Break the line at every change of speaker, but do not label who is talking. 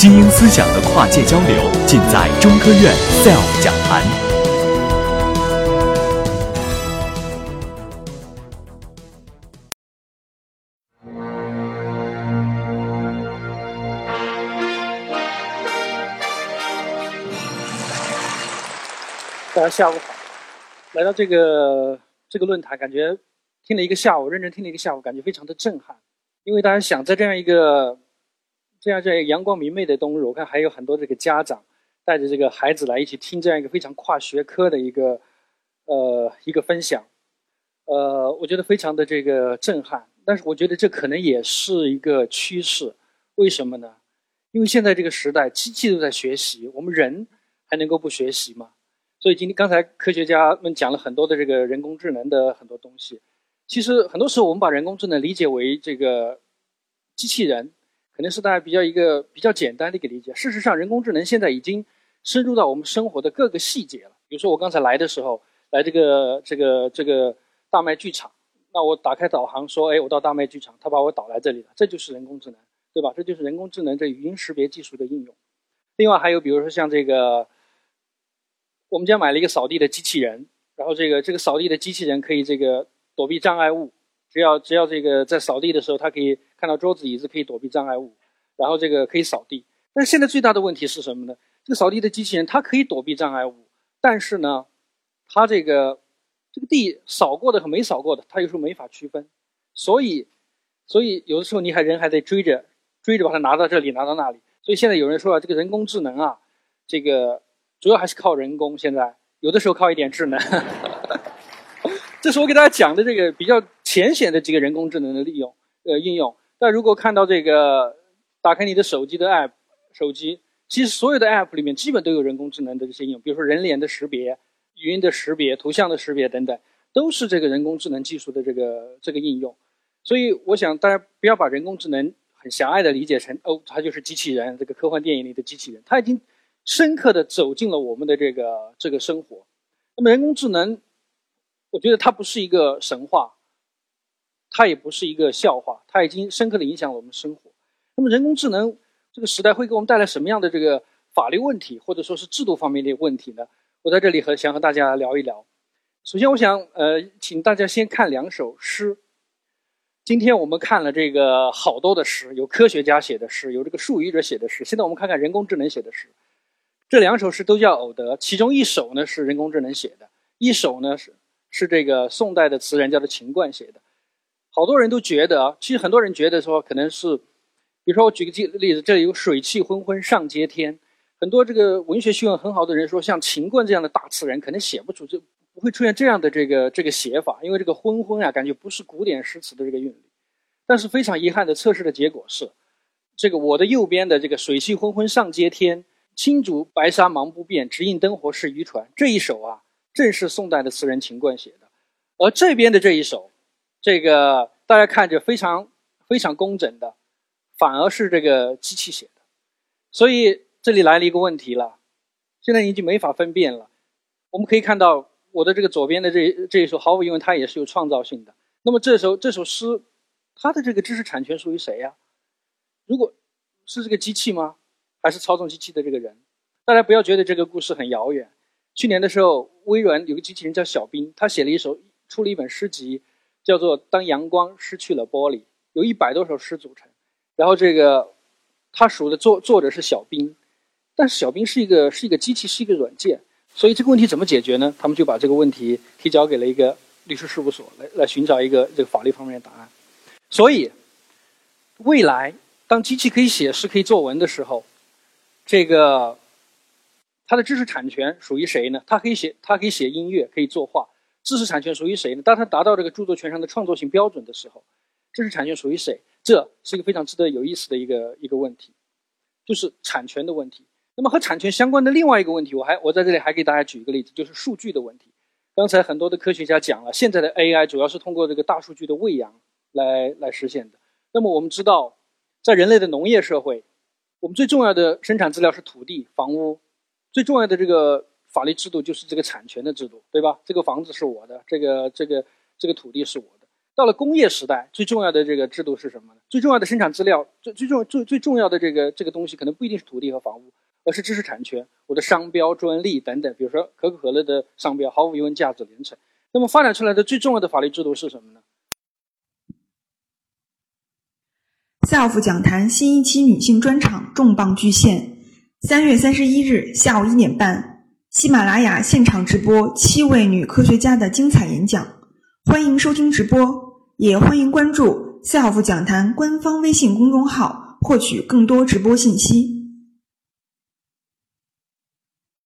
精英思想的跨界交流，尽在中科院 SELF 讲坛。
大家下午好，来到这个这个论坛，感觉听了一个下午，认真听了一个下午，感觉非常的震撼。因为大家想在这样一个这样在阳光明媚的冬日，我看还有很多这个家长带着这个孩子来一起听这样一个非常跨学科的一个呃一个分享，呃，我觉得非常的这个震撼。但是我觉得这可能也是一个趋势，为什么呢？因为现在这个时代，机器都在学习，我们人还能够不学习吗？所以今天刚才科学家们讲了很多的这个人工智能的很多东西。其实很多时候我们把人工智能理解为这个机器人，可能是大家比较一个比较简单的一个理解。事实上，人工智能现在已经深入到我们生活的各个细节了。比如说我刚才来的时候，来这个这个这个大麦剧场，那我打开导航说，哎，我到大麦剧场，它把我导来这里了，这就是人工智能，对吧？这就是人工智能这语音识别技术的应用。另外还有比如说像这个，我们家买了一个扫地的机器人，然后这个这个扫地的机器人可以这个。躲避障碍物，只要只要这个在扫地的时候，它可以看到桌子椅子，可以躲避障碍物，然后这个可以扫地。但是现在最大的问题是什么呢？这个扫地的机器人它可以躲避障碍物，但是呢，它这个这个地扫过的和没扫过的，它有时候没法区分。所以，所以有的时候你还人还得追着追着把它拿到这里，拿到那里。所以现在有人说啊，这个人工智能啊，这个主要还是靠人工。现在有的时候靠一点智能。这是我给大家讲的这个比较浅显的几个人工智能的利用，呃，应用。但如果看到这个，打开你的手机的 app，手机其实所有的 app 里面基本都有人工智能的这些应用，比如说人脸的识别、语音的识别、图像的识别等等，都是这个人工智能技术的这个这个应用。所以我想大家不要把人工智能很狭隘的理解成哦，它就是机器人，这个科幻电影里的机器人，它已经深刻的走进了我们的这个这个生活。那么人工智能。我觉得它不是一个神话，它也不是一个笑话，它已经深刻的影响了我们生活。那么人工智能这个时代会给我们带来什么样的这个法律问题，或者说是制度方面的问题呢？我在这里和想和大家聊一聊。首先，我想呃，请大家先看两首诗。今天我们看了这个好多的诗，有科学家写的诗，有这个术语者写的诗。现在我们看看人工智能写的诗。这两首诗都叫偶得，其中一首呢是人工智能写的，一首呢是。是这个宋代的词人叫做秦观写的，好多人都觉得，其实很多人觉得说可能是，比如说我举个例例子，这里有水气昏昏上接天，很多这个文学修养很好的人说，像秦观这样的大词人可能写不出这不会出现这样的这个这个写法，因为这个昏昏啊，感觉不是古典诗词的这个韵律。但是非常遗憾的测试的结果是，这个我的右边的这个水气昏昏上接天，青竹白沙忙不变，只映灯火是渔船这一首啊。正是宋代的词人秦观写的，而这边的这一首，这个大家看着非常非常工整的，反而是这个机器写的，所以这里来了一个问题了，现在已经没法分辨了。我们可以看到我的这个左边的这这一首，毫无疑问它也是有创造性的。那么这首这首诗，它的这个知识产权属于谁呀？如果是这个机器吗？还是操纵机器的这个人？大家不要觉得这个故事很遥远。去年的时候，微软有个机器人叫小冰，他写了一首，出了一本诗集，叫做《当阳光失去了玻璃》，有一百多首诗组成。然后这个，他数的作作者是小冰，但是小冰是一个是一个机器，是一个软件，所以这个问题怎么解决呢？他们就把这个问题提交给了一个律师事务所，来来寻找一个这个法律方面的答案。所以，未来当机器可以写诗、可以作文的时候，这个。它的知识产权属于谁呢？它可以写，它可以写音乐，可以作画。知识产权属于谁呢？当它达到这个著作权上的创作性标准的时候，知识产权属于谁？这是一个非常值得有意思的一个一个问题，就是产权的问题。那么和产权相关的另外一个问题，我还我在这里还给大家举一个例子，就是数据的问题。刚才很多的科学家讲了，现在的 AI 主要是通过这个大数据的喂养来来实现的。那么我们知道，在人类的农业社会，我们最重要的生产资料是土地、房屋。最重要的这个法律制度就是这个产权的制度，对吧？这个房子是我的，这个这个这个土地是我的。到了工业时代，最重要的这个制度是什么呢？最重要的生产资料，最最重最最重要的这个这个东西，可能不一定是土地和房屋，而是知识产权、我的商标、专利等等。比如说可口可乐的商标，毫无疑问价值连城。那么发展出来的最重要的法律制度是什么呢
？SELF 讲坛新一期女性专场重磅巨献，三月三十一日下午一点半，喜马拉雅现场直播七位女科学家的精彩演讲，欢迎收听直播。也欢迎关注 SELF 讲坛官方微信公众号，获取更多直播信息。